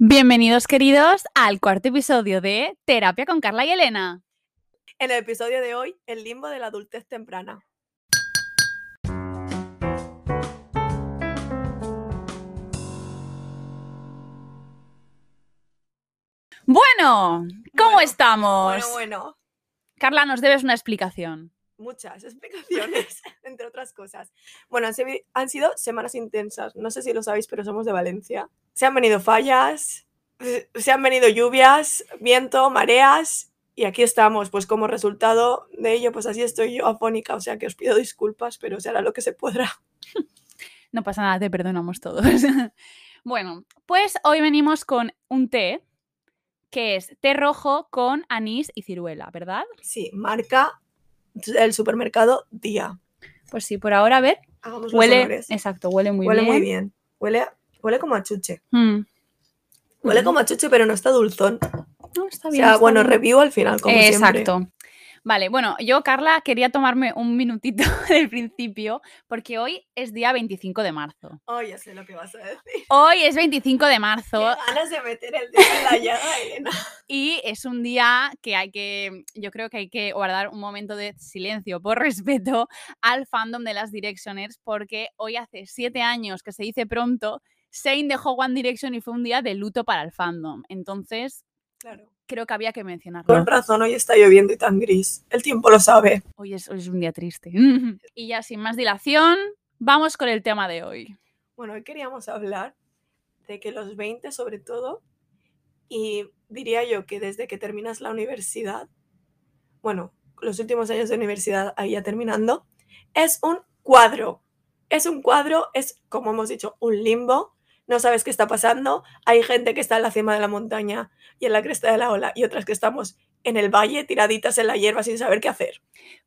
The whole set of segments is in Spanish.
Bienvenidos queridos al cuarto episodio de Terapia con Carla y Elena. En el episodio de hoy, el limbo de la adultez temprana. Bueno, ¿cómo Bueno, estamos? Bueno, bueno, Carla, nos debes una explicación. Muchas explicaciones, entre otras cosas. Bueno, han, sido- han sido semanas intensas. No sé si lo sabéis, pero somos de Valencia. Se han venido fallas, se- se han venido lluvias, viento, mareas. Y aquí estamos, pues como resultado de ello, pues así estoy yo afónica, o sea que os pido disculpas, pero será lo que se podrá. No pasa nada, te perdonamos todos. bueno, pues hoy venimos con un té que es té rojo con anís y ciruela, ¿verdad? Sí, marca el supermercado Día. Pues sí, por ahora, a ver, Hagamos los huele, honores. exacto, huele muy huele bien. muy bien. Huele, huele como a chuche. Mm. Huele como a chuche, pero no está dulzón. No, está O bien. sea, está bueno, bien. review al final, como siempre. Vale, bueno, yo, Carla, quería tomarme un minutito del principio porque hoy es día 25 de marzo. Oh, ya sé lo que vas a decir. Hoy es 25 de marzo Qué ganas de meter el dedo en la llaga, Elena. y es un día que hay que, yo creo que hay que guardar un momento de silencio por respeto al fandom de las Directioners porque hoy hace siete años que se dice pronto, Shane dejó One Direction y fue un día de luto para el fandom. Entonces, Claro. Creo que había que mencionarlo. Con razón, hoy está lloviendo y tan gris. El tiempo lo sabe. Hoy es, hoy es un día triste. y ya sin más dilación, vamos con el tema de hoy. Bueno, hoy queríamos hablar de que los 20 sobre todo, y diría yo que desde que terminas la universidad, bueno, los últimos años de universidad ahí ya terminando, es un cuadro. Es un cuadro, es como hemos dicho, un limbo. No sabes qué está pasando. Hay gente que está en la cima de la montaña y en la cresta de la ola y otras que estamos en el valle tiraditas en la hierba sin saber qué hacer.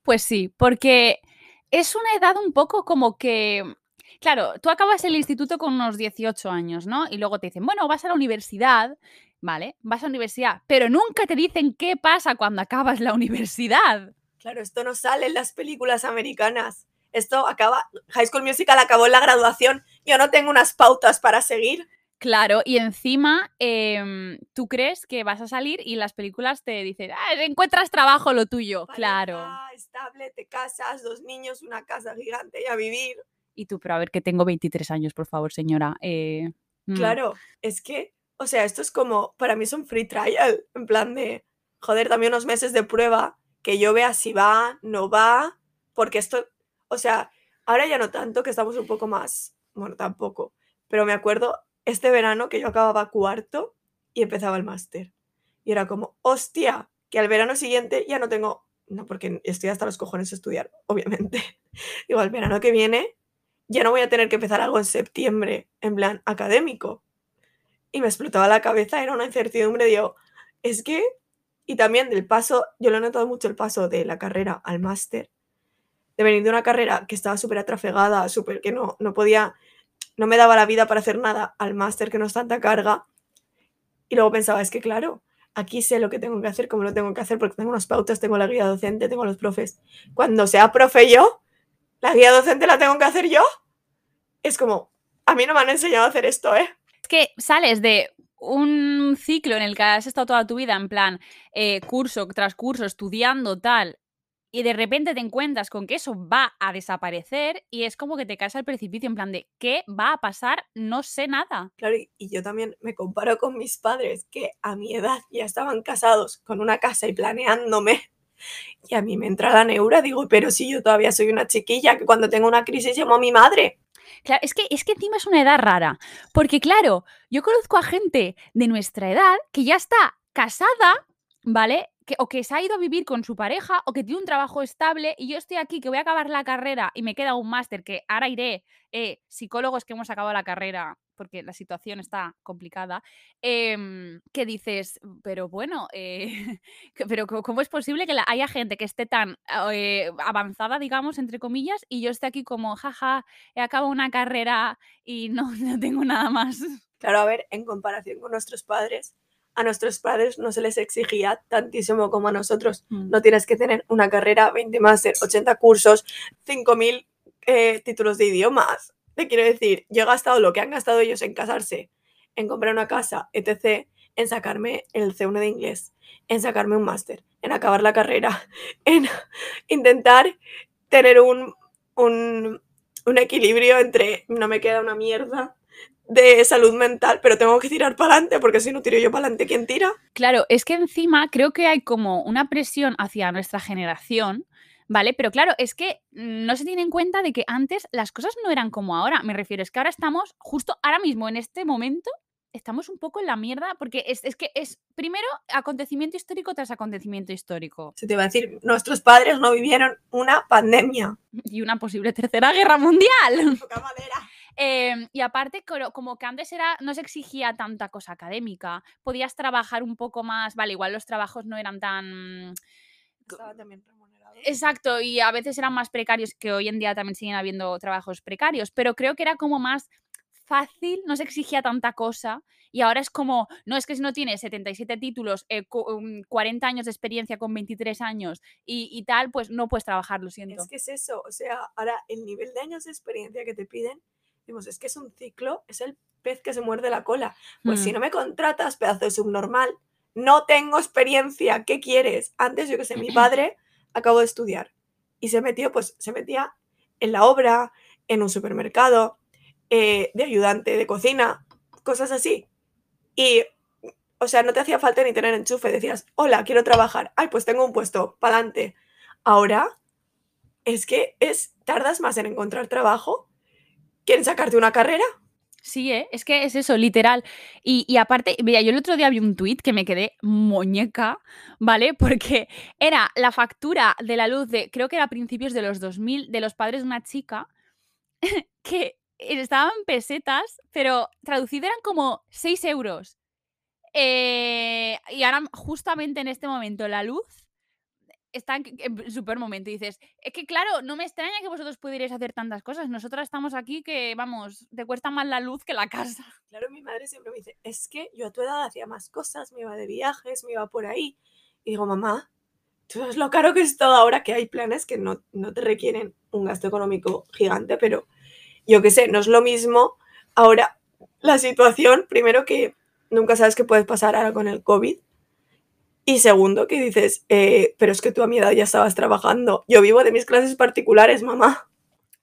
Pues sí, porque es una edad un poco como que... Claro, tú acabas el instituto con unos 18 años, ¿no? Y luego te dicen, bueno, vas a la universidad, ¿vale? Vas a la universidad, pero nunca te dicen qué pasa cuando acabas la universidad. Claro, esto no sale en las películas americanas. Esto acaba, High School Musical acabó en la graduación. Yo no tengo unas pautas para seguir. Claro, y encima em, tú crees que vas a salir y las películas te dicen, ah, encuentras trabajo lo tuyo. Claro. Estable, te casas, dos niños, una casa gigante y a vivir. Y tú, pero a ver, que tengo 23 años, por favor, señora. eh, mm. Claro, es que, o sea, esto es como, para mí es un free trial, en plan de, joder, dame unos meses de prueba, que yo vea si va, no va, porque esto, o sea, ahora ya no tanto, que estamos un poco más, bueno, tampoco, pero me acuerdo este verano que yo acababa cuarto y empezaba el máster. Y era como, hostia, que al verano siguiente ya no tengo, no, porque estoy hasta los cojones de estudiar, obviamente. Digo, al verano que viene ya no voy a tener que empezar algo en septiembre, en plan académico. Y me explotaba la cabeza, era una incertidumbre, digo, es que, y también del paso, yo lo he notado mucho el paso de la carrera al máster, de venir de una carrera que estaba súper atrafegada, súper que no, no podía, no me daba la vida para hacer nada, al máster que no es tanta carga. Y luego pensaba, es que claro, aquí sé lo que tengo que hacer, cómo lo tengo que hacer, porque tengo unas pautas, tengo la guía docente, tengo los profes. Cuando sea profe yo, la guía docente la tengo que hacer yo. Es como, a mí no me han enseñado a hacer esto, ¿eh? Es que sales de un ciclo en el que has estado toda tu vida en plan eh, curso tras curso, estudiando tal, y de repente te encuentras con que eso va a desaparecer y es como que te caes al precipicio en plan de ¿qué va a pasar? No sé nada. Claro, y, yo también me comparo con mis padres, que a mi edad ya estaban casados con una casa y planeándome. Y a mí me entra la neura, digo, pero si yo todavía soy una chiquilla, que cuando tengo una crisis llamo a mi madre. Claro, es que, es que encima es una edad rara, porque claro, yo conozco a gente de nuestra edad que ya está casada, ¿vale? O que se ha ido a vivir con su pareja o que tiene un trabajo estable y yo estoy aquí que voy a acabar la carrera y me queda un máster que ahora iré, eh, psicólogos que hemos acabado la carrera porque la situación está complicada, em, que dices, pero bueno, eh, pero ¿cómo es posible que haya gente que esté tan eh, avanzada, digamos, entre comillas, y yo esté aquí como, jaja, he acabado una carrera y no, no tengo nada más? Claro, a ver, en comparación con nuestros padres, a nuestros padres no se les exigía tantísimo como a nosotros. No tienes que tener una carrera, 20 máster, 80 cursos, 5.000 eh, títulos de idiomas. Te quiero decir, yo he gastado lo que han gastado ellos en casarse, en comprar una casa, etc., en sacarme el C1 de inglés, en sacarme un máster, en acabar la carrera, en intentar tener un, un, un equilibrio entre no me queda una mierda de salud mental, pero tengo que tirar para adelante, porque si no tiro yo para adelante, ¿quién tira? Claro, es que encima creo que hay como una presión hacia nuestra generación, ¿vale? Pero claro, es que no se tiene en cuenta de que antes las cosas no eran como ahora. Me refiero, es que ahora estamos, justo ahora mismo, en este momento, estamos un poco en la mierda, porque es, es que es primero acontecimiento histórico tras acontecimiento histórico. Se te va a decir, nuestros padres no vivieron una pandemia. Y una posible tercera guerra mundial. Madera. Eh, y aparte, como que antes era, no se exigía tanta cosa académica. Podías trabajar un poco más. Vale, igual los trabajos no eran tan. Estaba también remunerado. Exacto, y a veces eran más precarios, que hoy en día también siguen habiendo trabajos precarios, pero creo que era como más fácil, no se exigía tanta cosa. Y ahora es como, no es que si no tienes 77 títulos, eh, cu- um, 40 años de experiencia con 23 años y, y tal, pues no puedes trabajar, lo siento. Es que es eso, o sea, ahora el nivel de años de experiencia que te piden, decimos, es que es un ciclo, es el pez que se muerde la cola. Pues si Hmm. no me contratas, pedazo de subnormal, no tengo experiencia, ¿qué quieres? Antes, yo que sé, mi padre acabó de estudiar y se metió, pues se metía en la obra, en un supermercado, eh, de ayudante de cocina, cosas así. Y, o sea, no te hacía falta ni tener enchufe, decías, hola, quiero trabajar, ay, pues tengo un puesto, pa'lante. Ahora, es que es, tardas más en encontrar trabajo que en sacarte una carrera. Sí, ¿eh? es que es eso, literal. Y, y aparte, mira, yo el otro día vi un tuit que me quedé muñeca, ¿vale? Porque era la factura de la luz de, creo que era a principios de los 2000, de los padres de una chica, que estaban pesetas, pero traducido eran como 6 euros. Eh, y ahora, justamente en este momento, la luz está en en súper momento. Y dices, es que claro, no me extraña que vosotros pudierais hacer tantas cosas. Nosotras estamos aquí que, vamos, te cuesta más la luz que la casa. Claro, mi madre siempre me dice, es que yo a tu edad hacía más cosas, me iba de viajes, me iba por ahí. Y digo, mamá, tú sabes lo caro que es todo ahora, que hay planes que no, no te requieren un gasto económico gigante, pero yo qué sé, no es lo mismo ahora la situación, primero que nunca sabes qué puedes pasar ahora con el COVID. Y segundo, que dices, eh, pero es que tú a mi edad ya estabas trabajando. Yo vivo de mis clases particulares, mamá.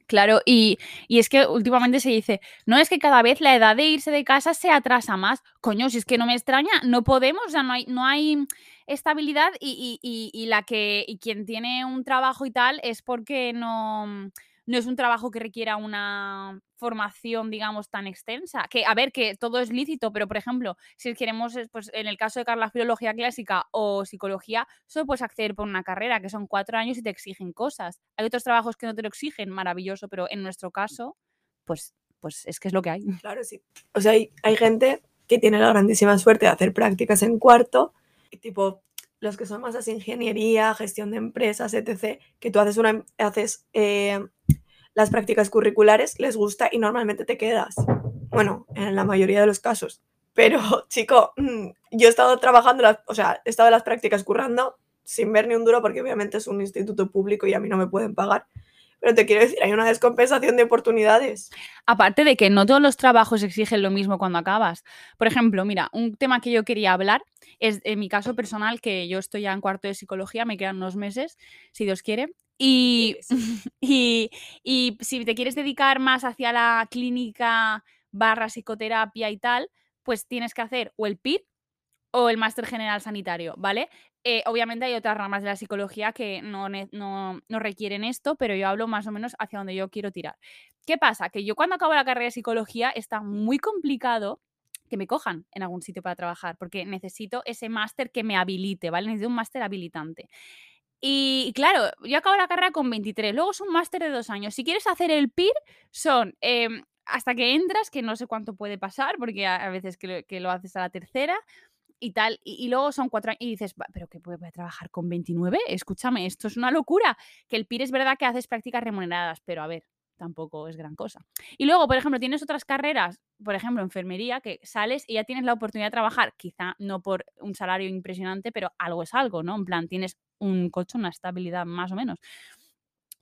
Claro, y, y es que últimamente se dice, no es que cada vez la edad de irse de casa se atrasa más. Coño, si es que no me extraña, no podemos, o sea, no hay, no hay estabilidad y, y- y- la que, y quien tiene un trabajo y tal es porque no, no es un trabajo que requiera una formación, digamos, tan extensa. Que, a ver, que todo es lícito, pero por ejemplo, si queremos, eh, pues en el caso de Carla, filología clásica o psicología, solo puedes acceder por una carrera, que son cuatro años y te exigen cosas. Hay otros trabajos que no te lo exigen, maravilloso, pero en nuestro caso, pues, pues es que es lo que hay. Claro, sí. O sea, hay, hay gente que tiene la grandísima suerte de hacer prácticas en cuarto, y tipo los que son más así ingeniería, gestión de empresas, etc., que tú haces, una, haces eh, las prácticas curriculares, les gusta y normalmente te quedas. Bueno, en la mayoría de los casos. Pero, chico, mm, yo he estado trabajando, las, o sea, he estado en las prácticas currando sin ver ni un duro porque obviamente es un instituto público y a mí no me pueden pagar. Pero te quiero decir, hay una descompensación de oportunidades. Aparte de que no todos los trabajos exigen lo mismo cuando acabas. Por ejemplo, mira, un tema que yo quería hablar es en mi caso personal, que yo estoy ya en cuarto de psicología, me quedan unos meses, si Dios quiere. Y, y, y si te quieres dedicar más hacia la clínica barra psicoterapia y tal, pues tienes que hacer o el PIR o el máster general sanitario, ¿vale? Eh, obviamente hay otras ramas de la psicología que no, no, no requieren esto, pero yo hablo más o menos hacia donde yo quiero tirar. ¿Qué pasa? Que yo cuando acabo la carrera de psicología está muy complicado que me cojan en algún sitio para trabajar, porque necesito ese máster que me habilite, ¿vale? Necesito un máster habilitante. Y, claro, yo acabo la carrera con 23, luego es un máster de dos años. Si quieres hacer el PIR, son em, hasta que entras, que no sé cuánto puede pasar, porque a, veces que lo, haces a la tercera y tal, y, luego son cuatro años y dices, "Va, pero que voy a trabajar con 29, escúchame, esto es una locura. Que el PIR es verdad que haces prácticas remuneradas, pero a ver, tampoco es gran cosa. Y luego, por ejemplo, tienes otras carreras, por ejemplo, enfermería, que sales y ya tienes la oportunidad de trabajar, quizá no por un salario impresionante, pero algo es algo, ¿no? En plan, tienes un colchón, una estabilidad más o menos,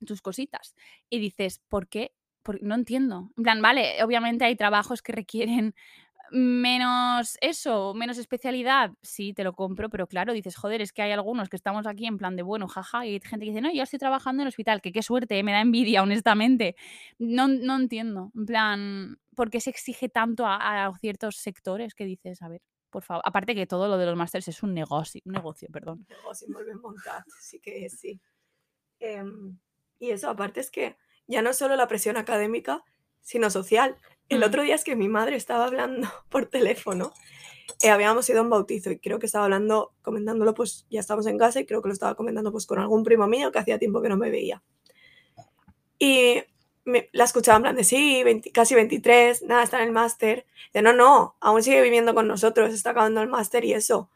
tus cositas. Y dices, ¿por qué? Por- no entiendo. En plan, vale, obviamente hay trabajos que requieren menos eso, menos especialidad, sí, te lo compro, pero claro, dices, joder, es que hay algunos que estamos aquí en plan de, bueno, jaja, y hay gente que dice, no, yo estoy trabajando en el hospital, que qué suerte, eh, me da envidia, honestamente. No, no entiendo, en plan, ¿por qué se exige tanto a, ciertos sectores que dices, a ver, por favor, aparte que todo lo de los másters es un negocio, un negocio, perdón. negocio montar, sí que sí. Em, y eso, aparte es que ya no solo la presión académica, sino social. El otro día es que mi madre estaba hablando por teléfono. eh, habíamos ido a un bautizo y creo que estaba hablando, comentándolo, pues ya estamos en casa y creo que lo estaba comentando pues con algún primo mío que hacía tiempo que no me veía. Y me- la escuchaba en plan de sí, 20 casi 23, nada, está en el máster. De no, no, aún sigue viviendo con nosotros, está acabando el máster y eso.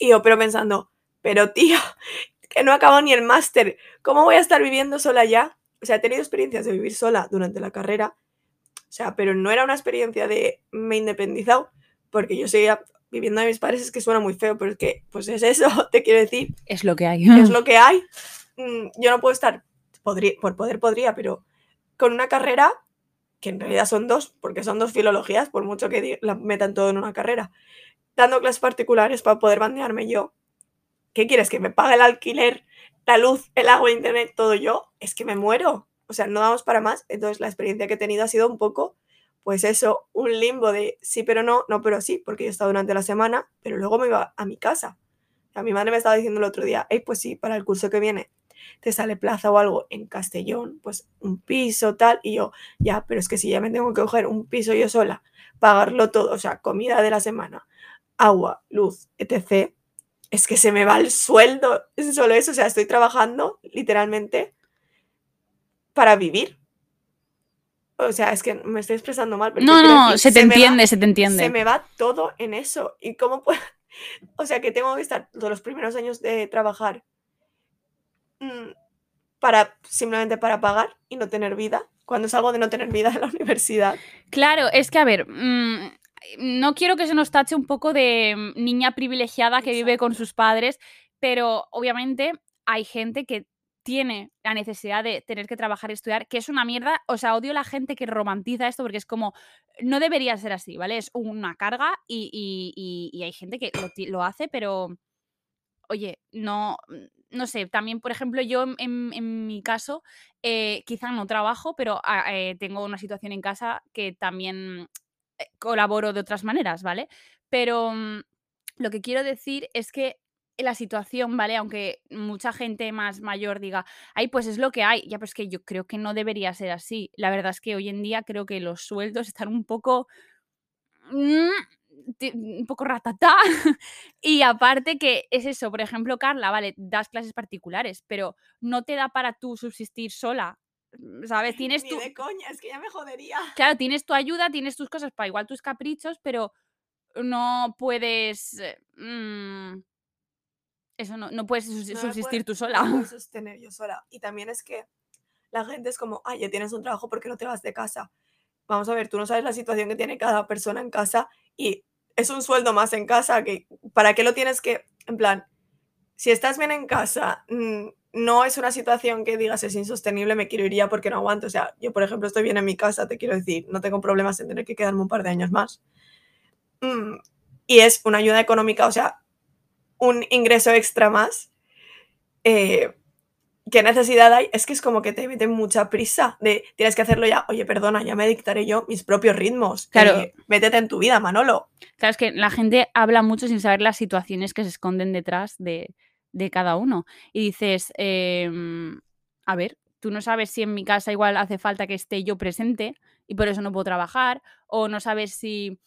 Y yo, pero pensando, pero tío, que no acabo ni el máster, ¿cómo voy a estar viviendo sola ya? O sea, he tenido experiencias de vivir sola durante la carrera, o sea, pero no era una experiencia de me he independizado, porque yo seguía viviendo de mis padres, es que suena muy feo, pero es que, pues es eso, te quiero decir, Es lo que hay. es lo que hay. Mm, Yo no puedo estar, podría, por poder podría, pero con una carrera, que en realidad son dos, porque son dos filologías, por mucho que la metan todo en una carrera, dando clases particulares para poder bandearme yo. ¿Qué quieres? ¿Que me pague el alquiler, la luz, el agua, internet, todo yo? Es que me muero. O sea, no vamos para más. Entonces la experiencia que he tenido ha sido un poco, pues eso, un limbo de sí pero no, no pero sí, porque yo he estado durante la semana, pero luego me iba a mi casa. A mi madre me estaba diciendo el otro día, hey, pues sí, para el curso que viene te sale plaza o algo en Castellón, pues un piso, tal, y yo, ya, pero es que si ya me tengo que coger un piso yo sola, pagarlo todo, o sea, comida de la semana, agua, luz, etc., es que se me va el sueldo, es solo eso, o sea, estoy trabajando literalmente para vivir. O sea, es que me estoy expresando mal. pero No, no, decir, se te va- entiende, se te entiende. se me va todo en eso. ¿Y cómo puedo? O sea, que tengo que estar todos los primeros años de trabajar mm, para simplemente para pagar y no tener vida. Cuando salgo de no tener vida en la universidad. Claro, es que a ver, mm, no quiero que se nos tache un poco de mm, niña privilegiada que vive con sus padres, pero obviamente hay gente que tiene la necesidad de tener que trabajar y estudiar, que es una mierda. O sea, odio la gente que romantiza esto porque es como, no debería ser así, ¿vale? Es una carga y, y- hay gente que lo, hace, pero oye, no, no sé, también, por ejemplo, yo en mi caso, eh, quizá no trabajo, pero ah, eh, tengo una situación en casa que también eh, colaboro de otras maneras, ¿vale? Pero mm, lo que quiero decir es que la situación, ¿vale? Aunque mucha gente más mayor diga, ay, pues es lo que hay, ya pues que yo creo que no debería ser así. La verdad es que hoy en día creo que los sueldos están un poco... mm, un poco ratatá. y aparte que es eso, por ejemplo, Carla, vale, das clases particulares, pero no te da para tú subsistir sola. mm, ¿Sabes? Tienes Ni tu, de coña, es que ya me jodería. claro, tienes tu ayuda, tienes tus cosas para igual tus caprichos, pero no puedes. eh, mm, eso no, no puedes No subsistir tú no sola. me puedo sostener yo sola. Y también es que la gente es como, ay, ya tienes un trabajo, ¿por qué no te vas de casa? Vamos a ver, tú no sabes la situación que tiene cada persona en casa y es un sueldo más en casa que, ¿para qué lo tienes que, en plan, si estás bien en casa, mm, no es una situación que digas es insostenible, me quiero ir ya porque no aguanto. O sea, yo, por ejemplo, estoy bien en mi casa, te quiero decir, no tengo problemas en tener que quedarme un par de años más. Mm, y es una ayuda económica, o sea, un ingreso extra más. eh, ¿Qué necesidad hay? Es que es como que te meten mucha prisa de tienes que hacerlo ya. Oye, perdona, ya me dictaré yo mis propios ritmos. Claro. Eh, métete en tu vida, Manolo. Claro, es que la gente habla mucho sin saber las situaciones que se esconden detrás de, de cada uno. Y dices, em, a ver, tú no sabes si en mi casa igual hace falta que esté yo presente y por eso no puedo trabajar, o no sabes si,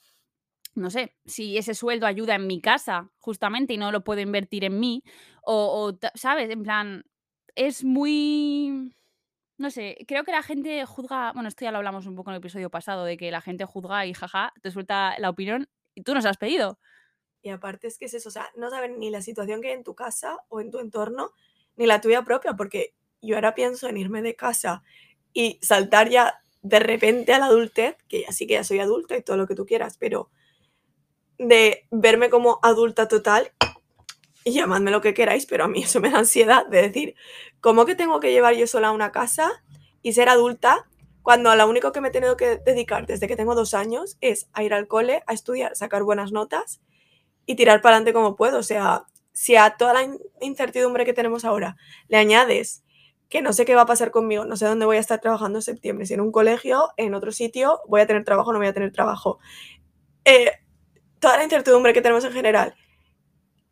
no sé, si ese sueldo ayuda en mi casa justamente y no lo puedo invertir en mí, o, ¿sabes? En plan, es muy... No sé, creo que la gente juzga, bueno, esto ya lo hablamos un poco en el episodio pasado, de que la gente juzga y jaja, te suelta la opinión y tú nos has pedido. Y aparte es que es eso, o sea, no saben ni la situación que hay en tu casa o en tu entorno, ni la tuya propia, porque yo ahora pienso en irme de casa y saltar ya de repente a la adultez, que ya sí que ya soy adulta y todo lo que tú quieras, pero de verme como adulta total, y llamadme lo que queráis, pero a mí eso me da ansiedad de decir, ¿cómo que tengo que llevar yo sola a una casa y ser adulta Cuando lo único que me he tenido que dedicar desde que tengo dos años es a ir al cole, a estudiar, sacar buenas notas y tirar para adelante como puedo. O sea, si a toda la incertidumbre que tenemos ahora le añades que no sé qué va a pasar conmigo, no sé dónde voy a estar trabajando en septiembre, si en un colegio, en otro sitio, voy a tener trabajo no voy a tener trabajo. Eh, toda la incertidumbre que tenemos en general,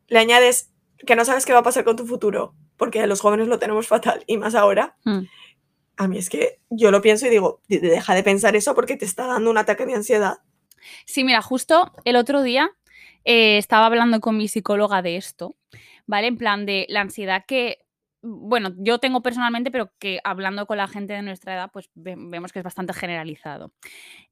le añades que no sabes qué va a pasar con tu futuro, porque los jóvenes lo tenemos fatal, y más ahora. Mm. A mí es que yo lo pienso y digo, deja de pensar eso porque te está dando un ataque de ansiedad. Sí, mira, justo el otro día eh, estaba hablando con mi psicóloga de esto, ¿vale? En plan de la ansiedad que, bueno, yo tengo personalmente, pero que hablando con la gente de nuestra edad, pues vemos que es bastante generalizado.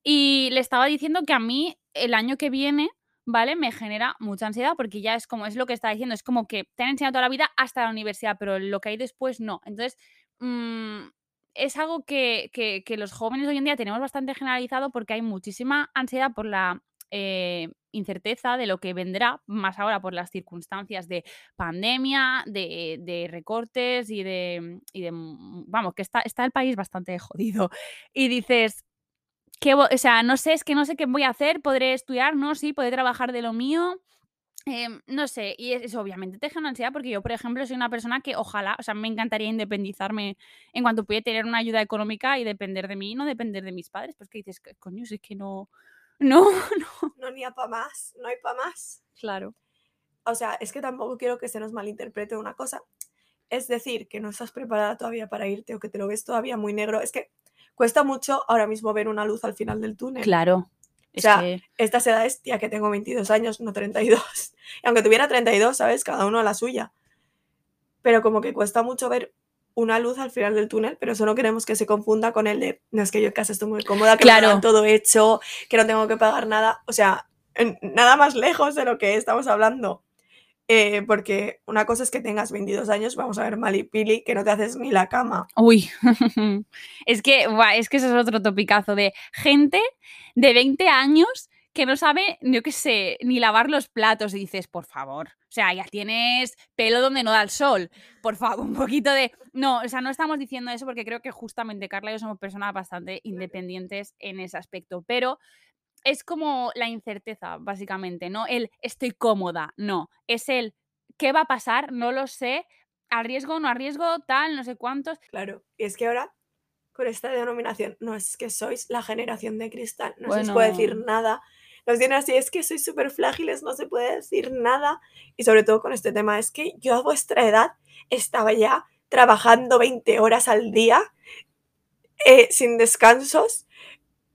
Y le estaba diciendo que a mí el año que viene, ¿vale? Me genera mucha ansiedad porque ya es como, es lo que está diciendo, es como que te han enseñado toda la vida hasta la universidad, pero lo que hay después no. Entonces, mm, es algo que, que, los jóvenes hoy en día tenemos bastante generalizado porque hay muchísima ansiedad por la eh, incerteza de lo que vendrá, más ahora por las circunstancias de pandemia, de, recortes y de, y de, Vamos, que está, está el país bastante jodido. Y dices, que, o sea, no sé, es que no sé qué voy a hacer, podré estudiar, no, sí, podré trabajar de lo mío. Em, no sé, y eso obviamente te genera ansiedad porque yo, por ejemplo, soy una persona que ojalá, o sea, me encantaría independizarme en cuanto pudiera tener una ayuda económica y depender de mí, no depender de mis padres, pues que dices, coño, es que no, no, no. No, ni a pa' más, no hay pa' más. Claro. O sea, es que tampoco quiero que se nos malinterprete una cosa. Es decir, que no estás preparada todavía para irte o que te lo ves todavía muy negro. Es que cuesta mucho ahora mismo ver una luz al final del túnel. Claro. O sea, esta edad es tía que tengo 22 años, no 32. Y aunque tuviera 32, ¿sabes? Cada uno a la suya. Pero como que cuesta mucho ver una luz al final del túnel, pero eso no queremos que se confunda con el de, no es que yo en casa estoy muy cómoda, que claro. me todo hecho, que no tengo que pagar nada. O sea, nada más lejos de lo que estamos hablando. Eh, porque una cosa es que tengas 22 años, vamos a ver Malipili, que no te haces ni la cama. Uy, es que, es que eso es otro topicazo de gente de 20 años que no sabe, yo qué sé, ni lavar los platos y dices, por favor, o sea, ya tienes pelo donde no da el sol, por favor, un poquito de... No, o sea, no estamos diciendo eso porque creo que justamente Carla y yo somos personas bastante independientes en ese aspecto, pero es como la incerteza, básicamente, ¿no? El estoy cómoda, no. Es el qué va a pasar, no lo sé, arriesgo, no arriesgo, tal, no sé cuántos. Claro, y es que ahora, con esta denominación, no es que sois la generación de cristal, no se puede decir nada. Nos vienen así, es que sois súper frágiles, no se puede decir nada. Y sobre todo con este tema, es que yo a vuestra edad estaba ya trabajando 20 horas al día, eh, sin descansos,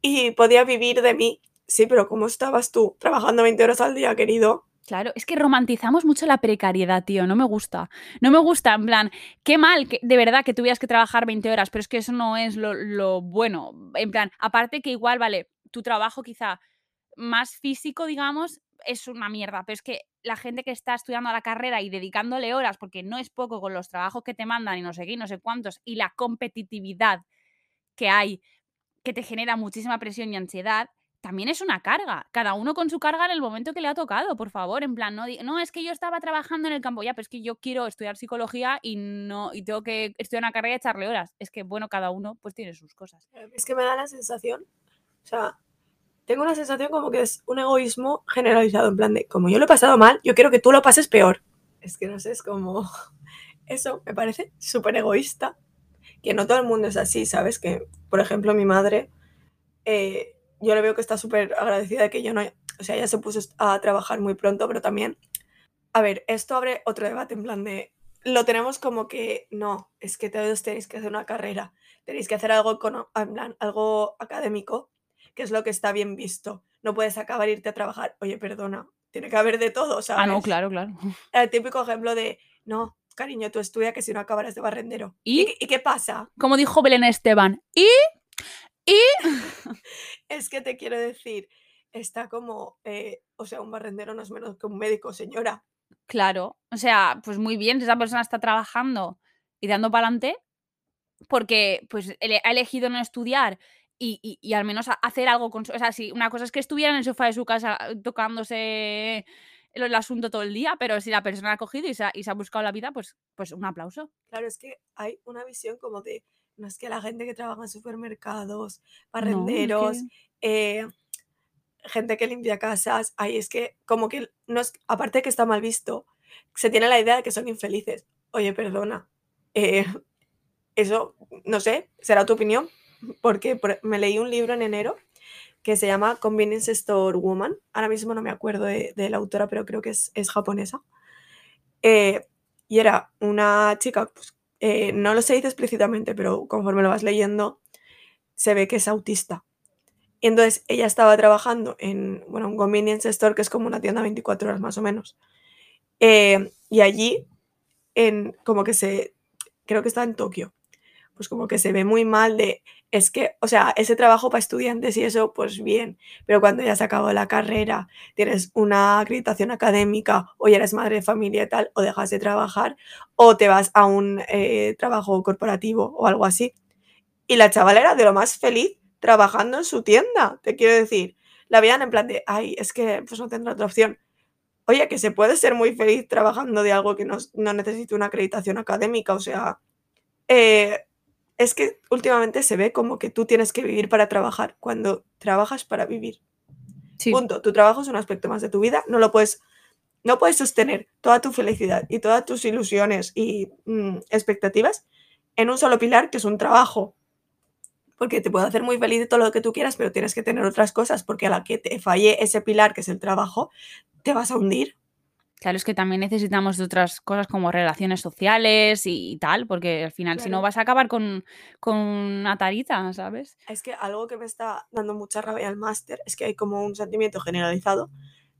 y podía vivir de mí Sí, pero ¿cómo estabas tú trabajando 20 horas al día, querido? Claro, es que romantizamos mucho la precariedad, tío, no me gusta. No me gusta, en plan, qué mal, que, de verdad, que tuvieras que trabajar 20 horas, pero es que eso no es lo, bueno. En plan, aparte que igual, vale, tu trabajo quizá más físico, digamos, es una mierda, pero es que la gente que está estudiando la carrera y dedicándole horas, porque no es poco con los trabajos que te mandan y no sé qué, no sé cuántos, y la competitividad que hay, que te genera muchísima presión y ansiedad, también es una carga. Cada uno con su carga en el momento que le ha tocado, por favor. En plan, no, no es que yo estaba trabajando en el campo, ya, pero es que yo quiero estudiar psicología y no y tengo que estudiar una carrera y echarle horas. Es que, bueno, cada uno pues tiene sus cosas. Es que me da la sensación, o sea, tengo una sensación como que es un egoísmo generalizado, en plan de, como yo lo he pasado mal, yo quiero que tú lo pases peor. Es que no sé, es como... Eso me parece súper egoísta. Que no todo el mundo es así, ¿sabes? Que, por ejemplo, mi madre... Eh, yo le veo que está súper agradecida de que yo no, o sea, ella se puso a trabajar muy pronto, pero también, a ver, esto abre otro debate en plan de, lo tenemos como que, no, es que todos tenéis que hacer una carrera, tenéis que hacer algo, en plan, algo académico, que es lo que está bien visto. No puedes acabar irte a trabajar, oye, perdona, tiene que haber de todo, ¿sabes? Ah, no, claro, claro. El típico ejemplo de, no, cariño, tú estudia que si no acabarás de barrendero. ¿Y, ¿Y qué pasa? Como dijo Belén Esteban, ¿y? Y es que te quiero decir, está como, eh, o sea, un barrendero no es menos que un médico, señora. Claro, o sea, pues muy bien, si esa persona está trabajando y dando para adelante, porque pues ha elegido no estudiar y, y, al menos hacer algo con... O sea, sí, una cosa es que estuviera en el sofá de su casa tocándose el, asunto todo el día, pero si la persona ha cogido y se ha, y se ha buscado la vida, pues, pues un aplauso. Claro, es que hay una visión como de no es que la gente que trabaja en supermercados, barrenderos, eh, gente que limpia casas, ay, es que como que no es, aparte de que está mal visto, se tiene la idea de que son infelices. Oye, perdona, eh, eso, no sé, será tu opinión, porque por- me leí un libro en enero que se llama Convenience Store Woman. Ahora mismo no me acuerdo de, de la autora, pero creo que es, es japonesa. Eh, y era una chica, pues, eh, no lo se dice explícitamente, pero conforme lo vas leyendo, se ve que es autista. Y entonces ella estaba trabajando en, bueno, un convenience store, que es como una tienda 24 horas más o menos. Eh, y allí, en, como que se, creo que está en Tokio, pues como que se ve muy mal de, es que, o sea, ese trabajo para estudiantes y eso, pues bien, pero cuando ya se acabó la carrera, tienes una acreditación académica, o ya eres madre de familia y tal, o dejas de trabajar, o te vas a un eh, trabajo corporativo o algo así. Y la chavala era de lo más feliz trabajando en su tienda, te quiero decir. La veían en plan de, ay, es que pues no tendrá otra opción. Oye, que se puede ser muy feliz trabajando de algo que no, no necesita una acreditación académica, o sea, eh, es que últimamente se ve como que tú tienes que vivir para trabajar, cuando trabajas para vivir. Sí. Punto. Tu trabajo es un aspecto más de tu vida, no lo puedes, no puedes sostener toda tu felicidad y todas tus ilusiones y mm, expectativas en un solo pilar que es un trabajo. Porque te puede hacer muy feliz de todo lo que tú quieras, pero tienes que tener otras cosas, porque a la que te falle ese pilar que es el trabajo, te vas a hundir. Claro, es que también necesitamos de otras cosas como relaciones sociales y, y tal, porque al final, si no, Claro. vas a acabar con, con una tarita, ¿sabes? Es que algo que me está dando mucha rabia al máster es que hay como un sentimiento generalizado,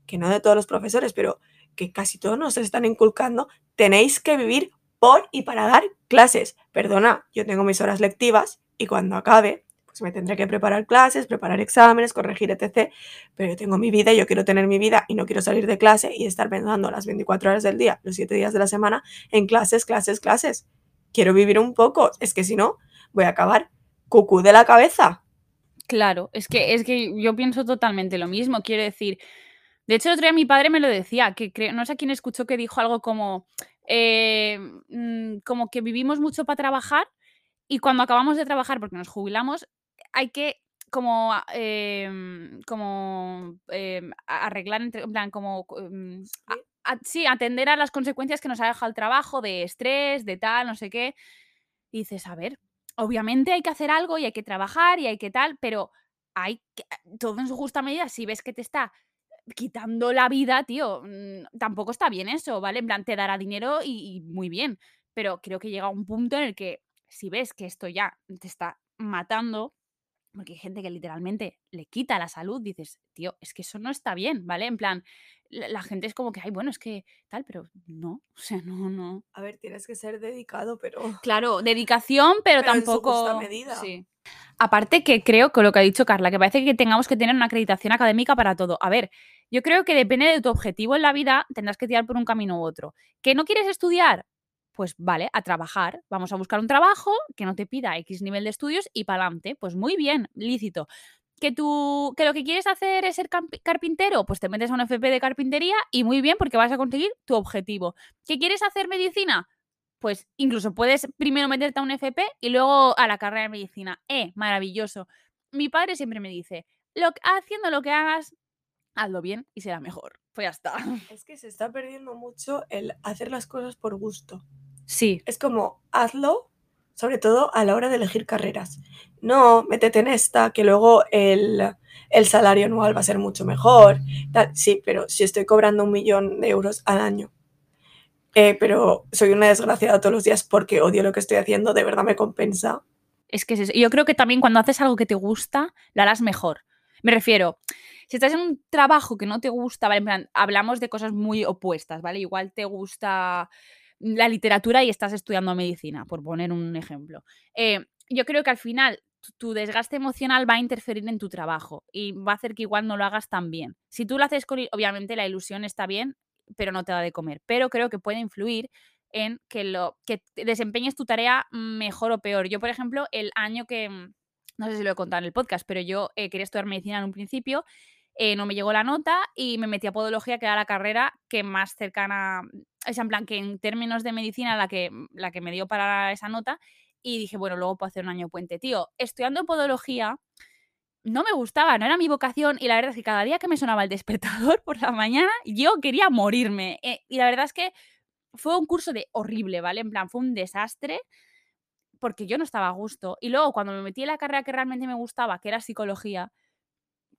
que no de todos los profesores, pero que casi todos nos están inculcando, tenéis que vivir por y para dar clases. Perdona, yo tengo mis horas lectivas y cuando acabe, pues me tendré que preparar clases, preparar exámenes, corregir, etc. Pero yo tengo mi vida yo quiero tener mi vida y no quiero salir de clase y estar pensando las 24 horas del día, los 7 días de la semana, en clases, clases, clases. Quiero vivir un poco, es que si no, voy a acabar cucú de la cabeza. Claro, es que, es que yo pienso totalmente lo mismo, quiero decir. De hecho, el otro día mi padre me lo decía, que creo, no sé quién escuchó que dijo algo como, eh, mm, como que vivimos mucho para trabajar y cuando acabamos de trabajar, porque nos jubilamos, hay que como, a- em, como em, arreglar, entre- en plan, como, co- em, a- a- sí, atender a las consecuencias que nos ha dejado el trabajo, de estrés, de tal, no sé qué. Y dices, a ver, obviamente hay que hacer algo y hay que trabajar y hay que tal, pero hay que, todo en su justa medida, si ves que te está quitando la vida, tío, mm, tampoco está bien eso, ¿vale? En plan, te dará dinero y, y muy bien, pero creo que llega un punto en el que si ves que esto ya te está matando, porque hay gente que literalmente le quita la salud, dices, tío, es que eso no está bien, ¿vale? En plan, la, la gente es como que, ay, bueno, es que tal, pero no, o sea, no, no. A ver, tienes que ser dedicado, pero... Claro, dedicación, pero, Pero en su tampoco. justa medida. Sí. Aparte que creo que lo que ha dicho Carla, que parece que tengamos que tener una acreditación académica para todo. A ver, yo creo que depende de tu objetivo en la vida, tendrás que tirar por un camino u otro. ¿Que no quieres estudiar? Pues vale, a trabajar. Vamos a buscar un trabajo que no te pida X nivel de estudios y para adelante. Pues muy bien, lícito. ¿Que, tú, que lo que quieres hacer es ser carpintero, pues te metes a un FP de carpintería y muy bien porque vas a conseguir tu objetivo. ¿Que quieres hacer medicina? Pues incluso puedes primero meterte a un FP y luego a la carrera de medicina. ¡Eh! Maravilloso. Mi padre siempre me dice, lo, haciendo lo que hagas, hazlo bien y será mejor. Pues ya está. Es que se está perdiendo mucho el hacer las cosas por gusto. Sí, Es como, hazlo, sobre todo a la hora de elegir carreras. No, métete en esta, que luego el, el salario anual va a ser mucho mejor. tal. Sí, pero si estoy cobrando un millón de euros al año, eh, pero soy una desgraciada todos los días porque odio lo que estoy haciendo, de verdad me compensa. es que es eso. Yo creo que también cuando haces algo que te gusta, lo harás mejor. Me refiero, si estás en un trabajo que no te gusta, ¿vale? En plan, hablamos de cosas muy opuestas, ¿vale? Igual te gusta la literatura y estás estudiando medicina, por poner un ejemplo. Eh, yo creo que al final tu- desgaste emocional va a interferir en tu trabajo y va a hacer que igual no lo hagas tan bien. Si tú lo haces con, obviamente la ilusión está bien, pero no te da de comer. Pero creo que puede influir en que, lo, que desempeñes tu tarea mejor o peor. Yo, por ejemplo, el año que, no sé si lo he contado en el podcast, pero yo eh, quería estudiar medicina en un principio, eh, no me llegó la nota y me metí a podología, que era la carrera que más cercana, sea, en plan que en términos de medicina la que, la que me dio para esa nota. y dije, bueno, luego puedo hacer un año puente. Tío, estudiando podología, no me gustaba, no era mi vocación y la verdad es que cada día que me sonaba el despertador por la mañana, yo quería morirme. Eh, y la verdad es que fue un curso de horrible, ¿vale? En plan, fue un desastre porque yo no estaba a gusto. Y luego cuando me metí en la carrera que realmente me gustaba, que era psicología,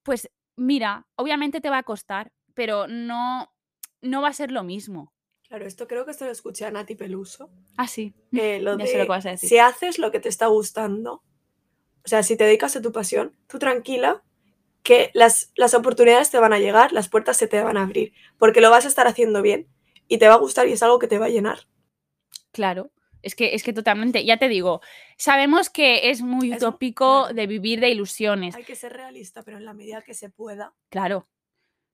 pues mira, obviamente te va a costar, pero no, no va a ser lo mismo. Claro, esto creo que esto lo escuché a Nati Peluso. Ah, sí. eh, lo Ya de, sé lo que vas a decir. si haces lo que te está gustando, o sea, si te dedicas a tu pasión, tú tranquila, que las, las oportunidades te van a llegar, las puertas se te van a abrir, porque lo vas a estar haciendo bien y te va a gustar y es algo que te va a llenar. Claro. Es que, es que totalmente, ya te digo, sabemos que es muy Es utópico claro. de vivir de ilusiones. Hay que ser realista, pero en la medida que se pueda. Claro,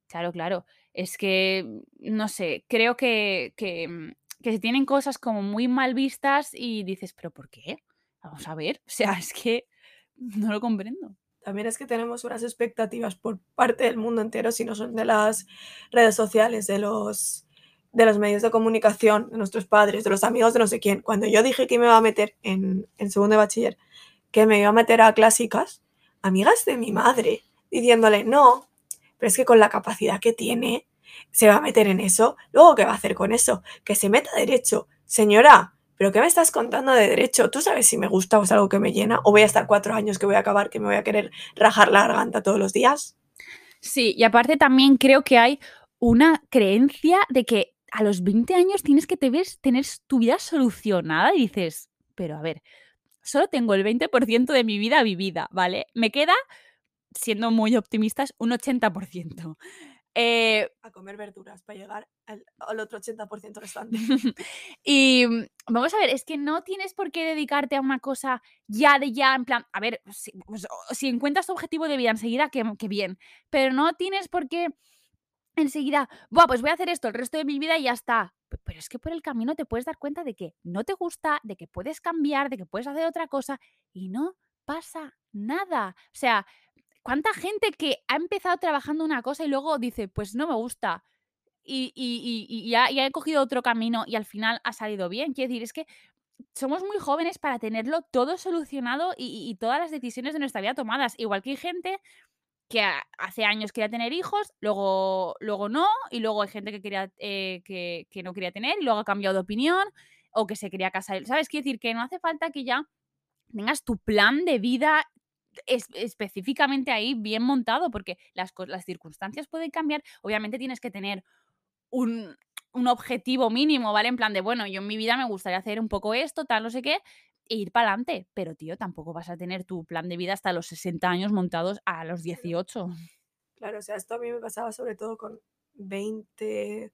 claro, claro. Es que, no sé, creo que, que, mm, que se tienen cosas como muy mal vistas y dices, pero ¿por qué? Vamos a ver, o sea, es que no lo comprendo. También es que tenemos unas expectativas por parte del mundo entero, si no son de las redes sociales, de los, de los medios de comunicación, de nuestros padres, de los amigos de no sé quién. Cuando yo dije que me iba a meter en, en segundo de bachiller, que me iba a meter a clásicas, amigas de mi madre, diciéndole, no, pero es que con la capacidad que tiene, se va a meter en eso. Luego, ¿qué va a hacer con eso? Que se meta derecho. Señora, ¿pero qué me estás contando de derecho? ¿Tú sabes si me gusta o es algo que me llena? ¿O voy a estar cuatro años que voy a acabar, que me voy a querer rajar la garganta todos los días? Sí, y aparte también creo que hay una creencia de que a los 20 años tienes que te ves, tener tu vida solucionada y dices, pero a ver, solo tengo el 20% de mi vida vivida, ¿vale? Me queda, siendo muy optimistas, un 80%. Eh, A comer verduras para llegar al, al otro 80% restante. y mm, vamos a ver, es que no tienes por qué dedicarte a una cosa ya de ya, en plan, a ver, si, pues, si encuentras tu objetivo de vida enseguida, que, que bien, pero no tienes por qué enseguida, Buah, pues voy a hacer esto el resto de mi vida y ya está. Pero es que por el camino te puedes dar cuenta de que no te gusta, de que puedes cambiar, de que puedes hacer otra cosa y no pasa nada. O sea, ¿cuánta gente que ha empezado trabajando una cosa y luego dice, pues no me gusta? y, y- y- ya, ya he cogido otro camino y al final ha salido bien. Quiero decir, es que somos muy jóvenes para tenerlo todo solucionado y- y todas las decisiones de nuestra vida tomadas. Igual que hay gente que hace años quería tener hijos, luego, luego no, y luego hay gente que, quería, eh, que, que no quería tener y luego ha cambiado de opinión o que se quería casar. ¿Sabes? Quiero decir que no hace falta que ya tengas tu plan de vida es- específicamente ahí bien montado, porque las, las circunstancias pueden cambiar. Obviamente tienes que tener un, un objetivo mínimo, ¿vale? En plan de, bueno, yo en mi vida me gustaría hacer un poco esto, tal, no sé qué, e ir para adelante. Pero, tío, tampoco vas a tener tu plan de vida hasta los 60 años montados a los 18. Claro, o sea, esto a mí me pasaba sobre todo con 20,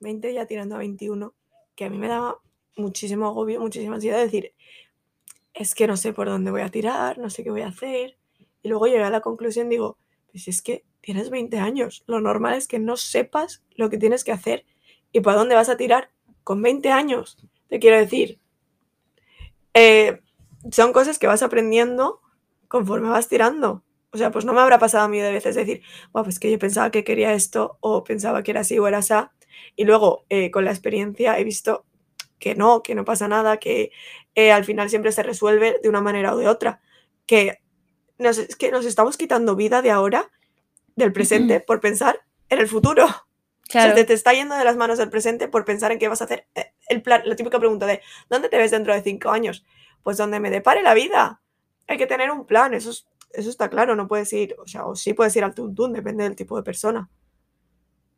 20 ya tirando a 21, que a mí me daba muchísimo agobio, muchísima ansiedad de decir, es que no sé por dónde voy a tirar, no sé qué voy a hacer. Y luego llegué a la conclusión, digo, pues es que tienes 20 años, lo normal es que no sepas lo que tienes que hacer y para dónde vas a tirar con 20 años. Te quiero decir, eh, son cosas que vas aprendiendo conforme vas tirando. O sea, pues no me habrá pasado a mí de veces decir, "Buah, pues que yo pensaba que quería esto o pensaba que era así o era así. Y luego, eh, con la experiencia, he visto que no, que no pasa nada, que eh, al final siempre se resuelve de una manera o de otra. Que nos, es que nos estamos quitando vida de ahora, del presente, por pensar en el futuro. O sea, Claro. te, te está yendo de las manos del presente por pensar en qué vas a hacer. Eh, El plan, la típica pregunta de, ¿dónde te ves dentro de cinco años? Pues donde me depare la vida. Hay que tener un plan, eso, es- eso está claro, no puedes ir, o sea, o sí puedes ir al tuntún, depende del tipo de persona.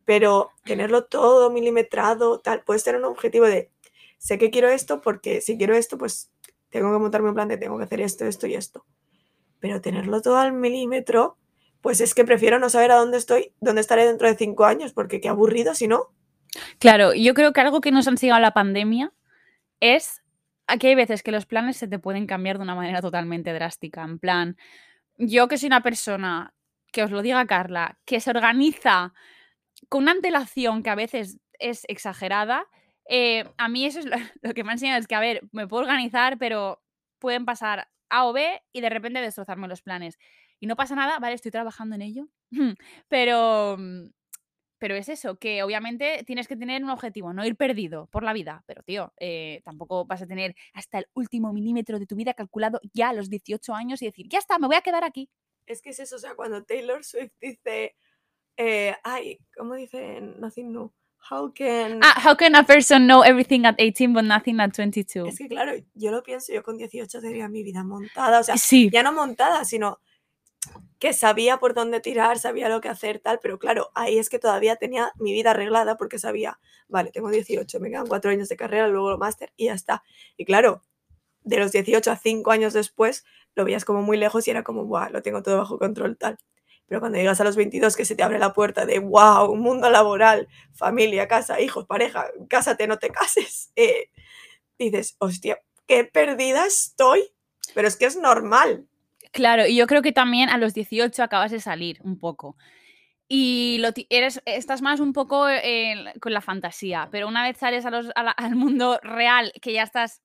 Pero tenerlo todo milimetrado, tal, puedes tener un objetivo de, sé que quiero esto porque si quiero esto, pues tengo que montarme un plan de tengo que hacer esto, esto y esto. Pero tenerlo todo al milímetro, pues es que prefiero no saber a dónde estoy, dónde estaré dentro de cinco años, porque qué aburrido si no. Claro, yo creo que algo que nos ha enseñado la pandemia es que hay veces que los planes se te pueden cambiar de una manera totalmente drástica. En plan, yo que soy una persona, que os lo diga Carla, que se organiza con una antelación que a veces es exagerada, eh, a mí eso es lo, lo que me ha enseñado, es que, a ver, me puedo organizar, pero pueden pasar A o B y de repente destrozarme los planes. Y no pasa nada, vale, estoy trabajando en ello, pero, mm, pero es eso, que obviamente tienes que tener un objetivo, no ir perdido por la vida. Pero, tío, eh, tampoco vas a tener hasta el último milímetro de tu vida calculado ya a los 18 años y decir, ya está, me voy a quedar aquí. Es que es eso, o sea, cuando Taylor Swift dice, eh, ay, ¿cómo dice? Nothing new. How can... Ah, how can a person know everything at 18 but nothing at 22? Es que claro, yo lo pienso, yo con 18 tenía mi vida montada, o sea, sí, ya no montada, sino que sabía por dónde tirar, sabía lo que hacer, tal, pero claro, ahí es que todavía tenía mi vida arreglada porque sabía, vale, tengo 18, me quedan cuatro años de carrera, luego lo máster y ya está. Y claro, de los 18 a 5 años después, lo veías como muy lejos y era como, wow, lo tengo todo bajo control, tal. Pero cuando llegas a los 22, que se te abre la puerta de, wow, mundo laboral, familia, casa, hijos, pareja, cásate, no te cases, eh, dices, hostia, qué perdida estoy. Pero es que es normal. Claro, y yo creo que también a los 18 acabas de salir un poco. Y lo eres, estás más un poco eh, con la fantasía, pero una vez sales a los, al mundo real, que ya estás,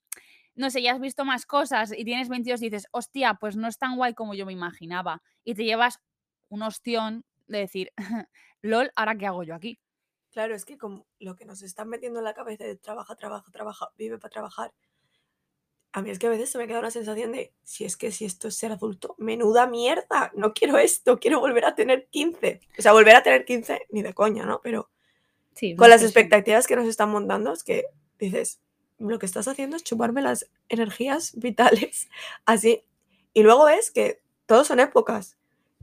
no sé, ya has visto más cosas y tienes 22 y dices, hostia, pues no es tan guay como yo me imaginaba. Y te llevas un ostión de decir, lol, ¿ahora qué hago yo aquí? Claro, es que como lo que nos están metiendo en la cabeza de trabaja, trabaja, trabaja, vive para trabajar, a mí es que a veces se me queda una sensación de, si es que si esto es ser adulto, menuda mierda, no quiero esto, quiero volver a tener 15. O sea, volver a tener 15, ni de coña, ¿no? Pero con las expectativas que nos están montando, es que dices, lo que estás haciendo es chuparme las energías vitales, así. Y luego es que todos son épocas,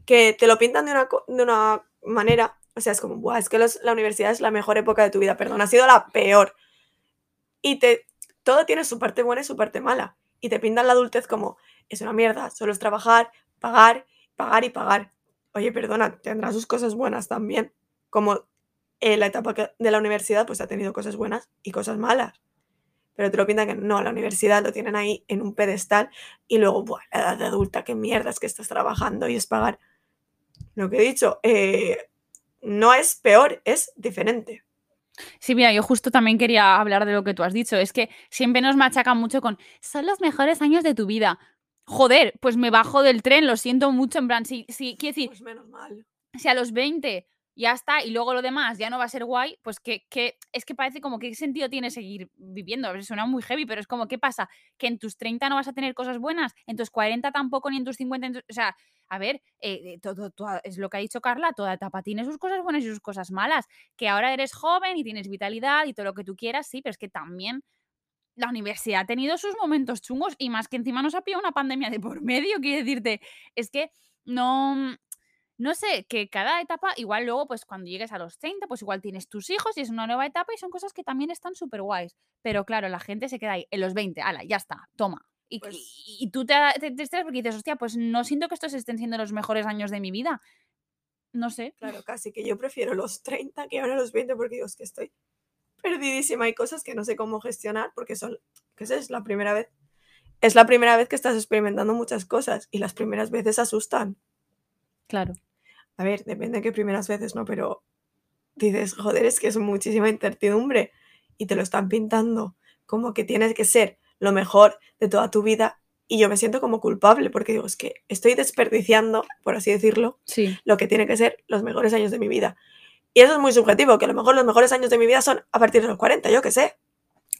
que te lo pintan de una, de una manera, o sea, es como, Buah, es que la universidad es la mejor época de tu vida, perdón, ha sido la peor. Y te todo tiene su parte buena y su parte mala. Y te pintan la adultez como, es una mierda, solo es trabajar, pagar, pagar y pagar. Oye, perdona, tendrá sus cosas buenas también. Como en la etapa de la universidad, pues ha tenido cosas buenas y cosas malas. Pero te lo pintan que no, la universidad lo tienen ahí en un pedestal y luego, la edad de adulta, qué mierda es que estás trabajando y es pagar. Lo que he dicho, eh, no es peor, es diferente. Sí, mira, yo justo también quería hablar de lo que tú has dicho. Es que siempre nos machacan mucho con son los mejores años de tu vida. Joder, pues me bajo del tren, lo siento mucho. En plan, si, si quiero decir, pues menos mal. si a los 20 ya está y luego lo demás ya no va a ser guay, pues que, que es que parece como que qué sentido tiene seguir viviendo. A ver, suena muy heavy, pero es como, ¿qué pasa? Que en tus 30 no vas a tener cosas buenas, en tus 40 tampoco, ni en tus 50, o sea, a ver, eh, todo, es lo que ha dicho Carla, toda etapa tiene sus cosas buenas y sus cosas malas. Que ahora eres joven y tienes vitalidad y todo lo que tú quieras, sí, pero es que también la universidad ha tenido sus momentos chungos y más que encima nos ha pillado una pandemia de por medio, quiero decirte, es que no, no sé, que cada etapa, igual luego, pues cuando llegues a los 30, pues igual tienes tus hijos y es una nueva etapa y son cosas que también están súper guays. Pero claro, la gente se queda ahí en los 20, ala, ya está, toma, pues y, tú te, te, estresas porque dices, hostia, pues no siento que estos estén siendo los mejores años de mi vida. No sé. Claro, casi que yo prefiero los 30 que ahora los 20 porque digo, es que estoy perdidísima. Hay cosas que no sé cómo gestionar porque son, que es la primera vez. Es la primera vez que estás experimentando muchas cosas y las primeras veces asustan. Claro. A ver, depende de qué primeras veces, ¿no? Pero dices, joder, es que es muchísima incertidumbre y te lo están pintando como que tienes que ser lo mejor de toda tu vida y yo me siento como culpable porque digo, es que estoy desperdiciando, por así decirlo, sí. lo que tiene que ser los mejores años de mi vida. Y eso es muy subjetivo, que a lo mejor los mejores años de mi vida son a partir de los 40, yo qué sé.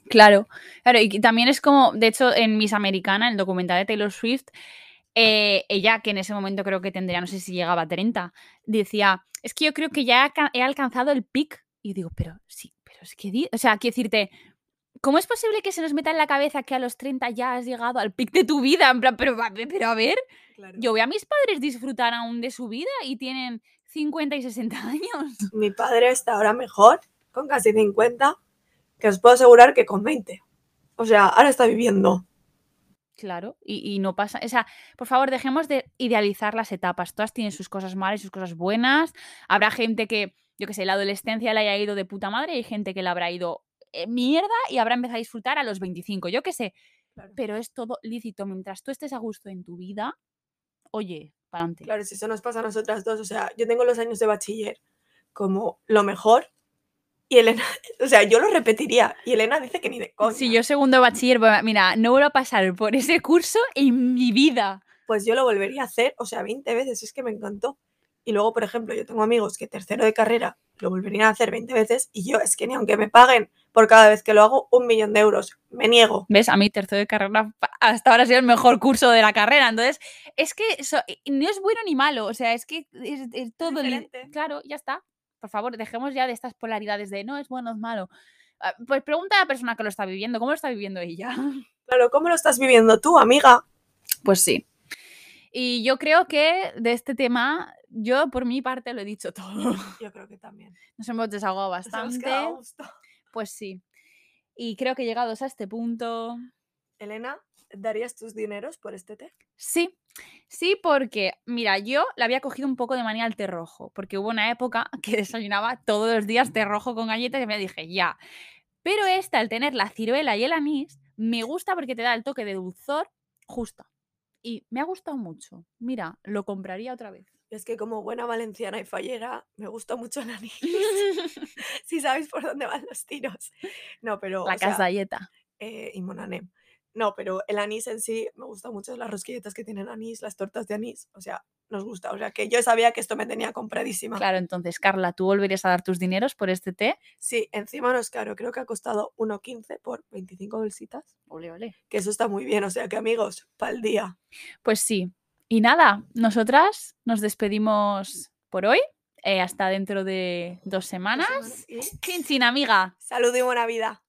Claro, claro, y también es como, de hecho, en Miss Americana, el documental de Taylor Swift, eh, ella, que en ese momento creo que tendría, no sé si llegaba a 30, decía, es que yo creo que ya he alcanzado el pic. Y digo, pero sí, pero es que, o sea, quiero decirte, ¿Cómo es posible que se nos meta en la cabeza que a los 30 ya has llegado al pic de tu vida? En plan, pero, pero a ver, yo veo a mis padres disfrutar aún de su vida y tienen 50 y 60 años. Mi padre está ahora mejor, con casi 50, que os puedo asegurar que con 20. O sea, ahora está viviendo. Claro, y, y, no pasa. O sea, por favor, dejemos de idealizar las etapas. Todas tienen sus cosas malas y sus cosas buenas. Habrá gente que, yo que sé, la adolescencia le haya ido de puta madre y hay gente que le habrá ido eh, mierda y habrá empezado a disfrutar a los 25, yo qué sé. Pero es todo lícito. Mientras tú estés a gusto en tu vida, oye, para adelante. Claro, si eso nos pasa a nosotras dos, o sea, yo tengo los años de bachiller como lo mejor y Elena, o sea, yo lo repetiría. Y Elena dice que ni de coña. Si yo segundo bachiller, mira, no vuelvo a pasar por ese curso en mi vida. Pues yo lo volvería a hacer, o sea, 20 veces, es que me encantó. Y luego, por ejemplo, yo tengo amigos que tercero de carrera lo volverían a hacer 20 veces y yo es que ni aunque me paguen por cada vez que lo hago un millón de euros, me niego. ¿Ves? A mí tercero de carrera hasta ahora ha sido el mejor curso de la carrera. Entonces, es que eso, no es bueno ni malo. O sea, es que es, es todo... diferente. Claro, ya está. Por favor, dejemos ya de estas polaridades de no es bueno, es malo. Ah, Pues pregunta a la persona que lo está viviendo, ¿cómo lo está viviendo ella? Claro, ¿cómo lo estás viviendo tú, amiga? Pues sí. Y yo creo que de este tema, yo por mi parte lo he dicho todo. Yo creo que también. Nos hemos desahogado Nos hemos bastante. gusto. Pues sí. Y creo que llegados a este punto, Elena, ¿darías tus dineros por este té? sí. Sí, porque, mira, yo la había cogido un poco de manía al té rojo, porque hubo una época que desayunaba todos los días té rojo con galletas y me dije, ya. Pero esta, al tener la ciruela y el anís, me gusta porque te da el toque de dulzor justo. Y me ha gustado mucho. Mira, lo compraría otra vez. Es que como buena valenciana y fallera, me gusta mucho el anís. si sabéis por dónde van los tiros. No, pero... la casalleta. eh, y Monanem. No, pero el anís en sí me gusta mucho, las rosquilletas que tienen anís, las tortas de anís, o sea, nos gusta. O sea, que yo sabía que esto me tenía compradísima. Claro, entonces, Carla, ¿tú volverías a dar tus dineros por este té? Sí, encima no es caro, creo que ha costado 1,15 por 25 bolsitas, Ole, ole. que eso está muy bien, o sea que amigos, para el día. Pues sí. Y nada, nosotras nos despedimos por hoy. eh, hasta dentro de dos Dos semanas. Chin, chin, amiga. Salud y buena vida.